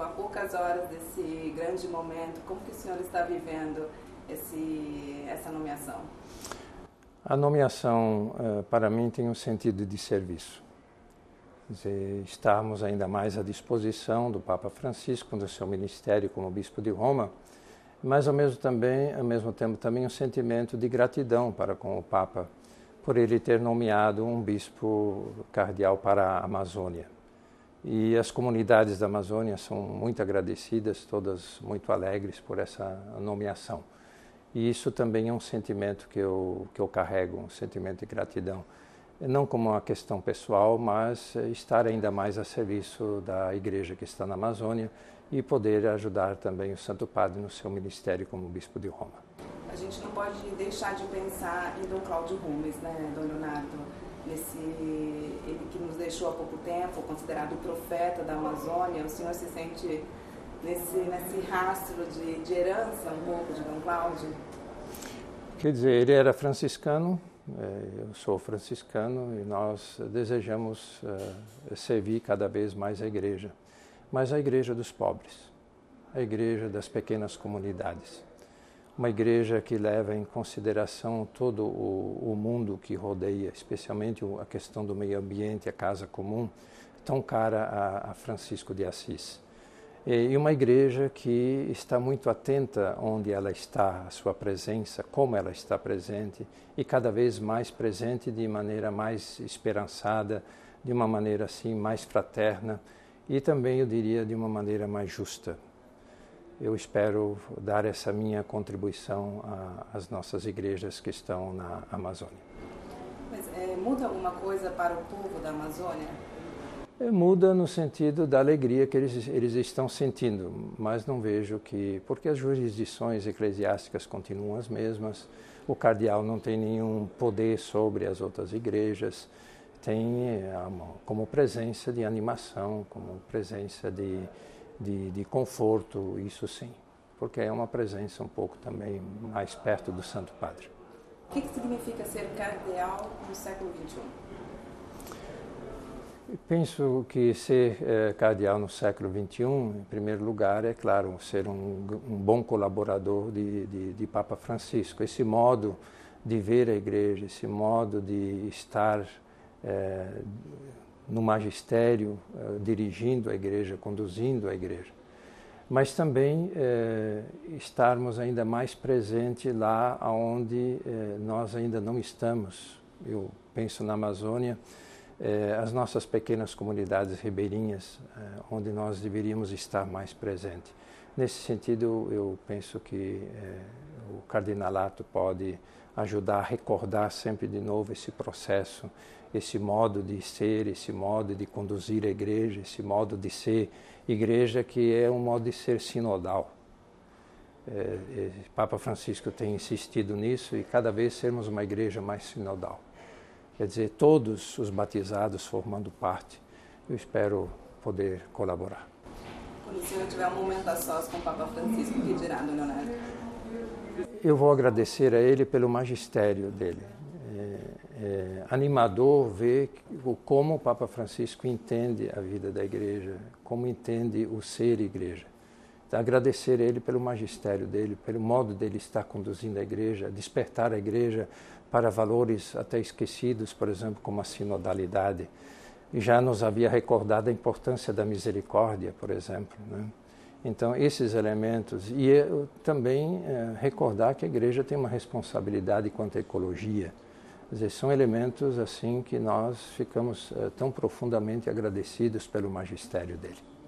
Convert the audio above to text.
Há poucas horas desse grande momento, como que o senhor está vivendo esse, essa nomeação? A nomeação, eh, para mim, tem um sentido de serviço. Dizer, estarmos ainda mais à disposição do Papa Francisco, do seu ministério como Bispo de Roma, mas ao mesmo, também, ao mesmo tempo também um sentimento de gratidão para com o Papa por ele ter nomeado um bispo cardeal para a Amazônia. E as comunidades da Amazônia são muito agradecidas, todas muito alegres por essa nomeação. E isso também é um sentimento que eu, que eu carrego, um sentimento de gratidão. Não como uma questão pessoal, mas estar ainda mais a serviço da igreja que está na Amazônia e poder ajudar também o Santo Padre no seu ministério como Bispo de Roma. A gente não pode deixar de pensar em Dom Cláudio Rumes, né, Dom Leonardo? Nesse, que nos deixou há pouco tempo, considerado o profeta da Amazônia, o senhor se sente nesse, nesse rastro de, de herança um pouco de Dom Cláudio? Quer dizer, ele era franciscano, é, eu sou franciscano e nós desejamos é, servir cada vez mais a igreja, mas a igreja dos pobres, a igreja das pequenas comunidades uma igreja que leva em consideração todo o, o, mundo que rodeia, especialmente a questão do meio ambiente, a casa comum, tão cara a, a Francisco de Assis. E uma igreja que está muito atenta onde ela está, a sua presença, como ela está presente, e cada vez mais presente de maneira mais esperançada, de uma maneira assim mais fraterna e também, eu diria, de uma maneira mais justa eu espero dar essa minha contribuição às nossas igrejas que estão na Amazônia. Mas é, muda alguma coisa para o povo da Amazônia? É, muda no sentido da alegria que eles, eles estão sentindo, mas não vejo que. Porque as jurisdições eclesiásticas continuam as mesmas, o cardeal não tem nenhum poder sobre as outras igrejas, tem é, como presença de animação, como presença de de, de conforto, isso sim, porque é uma presença um pouco também mais perto do Santo Padre. O que, que significa ser cardeal no século XXI? Penso que ser é, cardeal no século XXI, em primeiro lugar, é claro, ser um, um bom colaborador de, de, de, Papa Francisco. Esse modo de ver a igreja, esse modo de estar é, no magistério, eh, dirigindo a igreja, conduzindo a igreja, mas também eh, estarmos ainda mais presentes lá onde eh, nós ainda não estamos. Eu penso na Amazônia, as nossas pequenas comunidades ribeirinhas, onde nós deveríamos estar mais presentes. Nesse sentido, eu penso que o cardinalato pode ajudar a recordar sempre de novo esse processo esse modo de ser, esse modo de conduzir a igreja, esse modo de ser igreja que é um modo de ser sinodal. É, é, Papa Francisco tem insistido nisso e cada vez sermos uma igreja mais sinodal. Quer dizer, todos os batizados formando parte. Eu espero poder colaborar. Quando o senhor tiver um momento a sós com o Papa Francisco, o que dirá, Dona Leonardo? Eu vou agradecer a ele pelo magistério dele é, animador ver como o Papa Francisco entende a vida da igreja, como entende o ser igreja. Então, agradecer ele pelo magistério dele, pelo modo dele estar conduzindo a igreja, despertar a igreja para valores até esquecidos, por exemplo, como a sinodalidade. E já nos havia recordado a importância da misericórdia, por exemplo. Né? Então, esses elementos. E também é, recordar que a igreja tem uma responsabilidade quanto à ecologia dizer, são elementos assim que nós ficamos é, tão profundamente agradecidos pelo magistério dele.